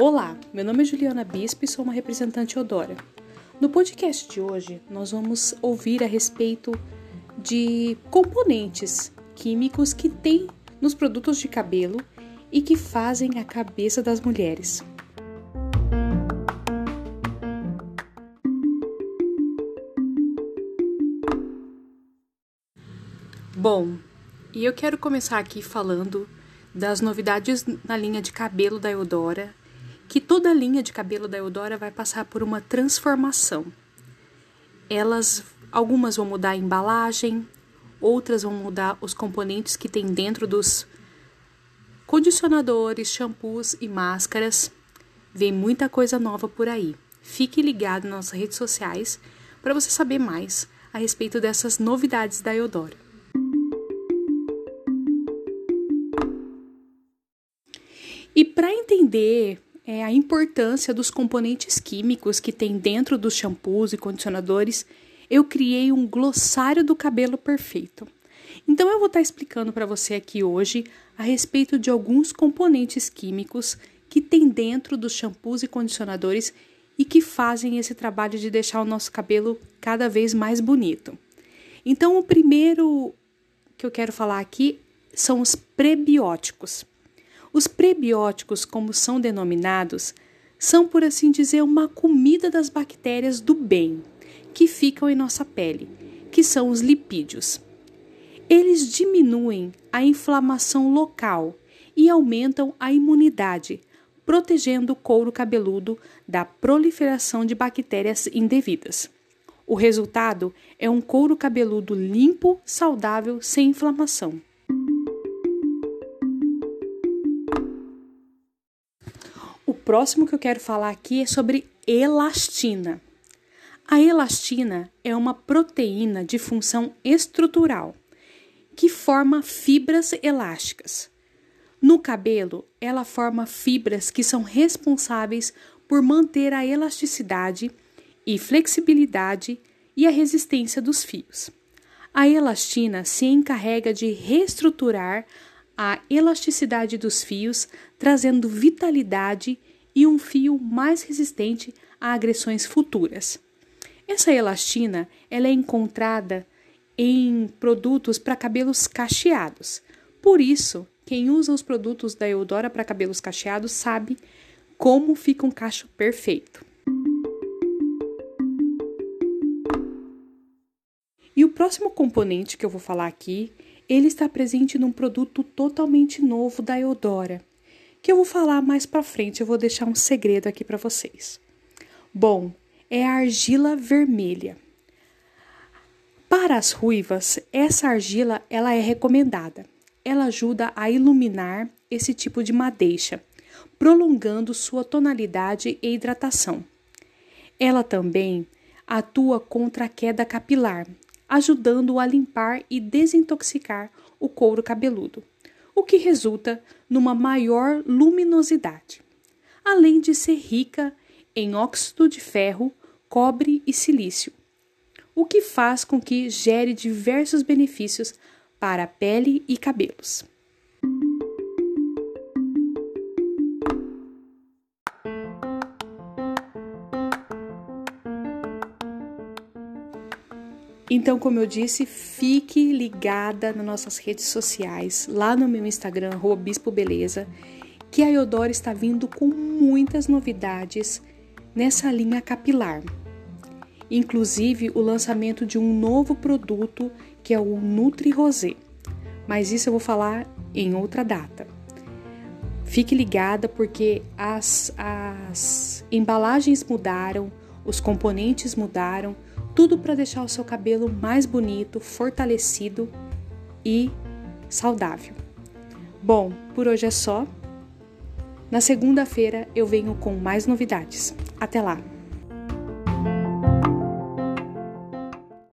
Olá, meu nome é Juliana Bispo e sou uma representante Odora. No podcast de hoje, nós vamos ouvir a respeito de componentes químicos que tem nos produtos de cabelo e que fazem a cabeça das mulheres. Bom, e eu quero começar aqui falando das novidades na linha de cabelo da Eudora, que toda a linha de cabelo da Eudora vai passar por uma transformação. Elas, algumas vão mudar a embalagem, outras vão mudar os componentes que tem dentro dos condicionadores, shampoos e máscaras. Vem muita coisa nova por aí. Fique ligado nas nossas redes sociais para você saber mais a respeito dessas novidades da Eudora. E para entender é, a importância dos componentes químicos que tem dentro dos shampoos e condicionadores, eu criei um glossário do cabelo perfeito. Então eu vou estar explicando para você aqui hoje a respeito de alguns componentes químicos que tem dentro dos shampoos e condicionadores e que fazem esse trabalho de deixar o nosso cabelo cada vez mais bonito. Então o primeiro que eu quero falar aqui são os prebióticos. Os prebióticos, como são denominados, são, por assim dizer, uma comida das bactérias do bem que ficam em nossa pele, que são os lipídios. Eles diminuem a inflamação local e aumentam a imunidade, protegendo o couro cabeludo da proliferação de bactérias indevidas. O resultado é um couro cabeludo limpo, saudável, sem inflamação. Próximo que eu quero falar aqui é sobre elastina. A elastina é uma proteína de função estrutural que forma fibras elásticas. No cabelo, ela forma fibras que são responsáveis por manter a elasticidade e flexibilidade e a resistência dos fios. A elastina se encarrega de reestruturar a elasticidade dos fios, trazendo vitalidade e um fio mais resistente a agressões futuras. Essa elastina ela é encontrada em produtos para cabelos cacheados. Por isso, quem usa os produtos da Eudora para cabelos cacheados sabe como fica um cacho perfeito. E o próximo componente que eu vou falar aqui ele está presente num produto totalmente novo da Eudora, que eu vou falar mais para frente, eu vou deixar um segredo aqui para vocês. Bom, é a argila vermelha. Para as ruivas, essa argila ela é recomendada. Ela ajuda a iluminar esse tipo de madeixa, prolongando sua tonalidade e hidratação. Ela também atua contra a queda capilar, ajudando-o a limpar e desintoxicar o couro cabeludo, o que resulta numa maior luminosidade, além de ser rica em óxido de ferro, cobre e silício, o que faz com que gere diversos benefícios para a pele e cabelos. Então, como eu disse, fique ligada nas nossas redes sociais, lá no meu Instagram, Bispo Beleza, que a Eudora está vindo com muitas novidades nessa linha capilar. Inclusive o lançamento de um novo produto que é o Nutri Rosé. Mas isso eu vou falar em outra data. Fique ligada porque as, as embalagens mudaram, os componentes mudaram tudo para deixar o seu cabelo mais bonito, fortalecido e saudável. Bom, por hoje é só. Na segunda-feira eu venho com mais novidades. Até lá!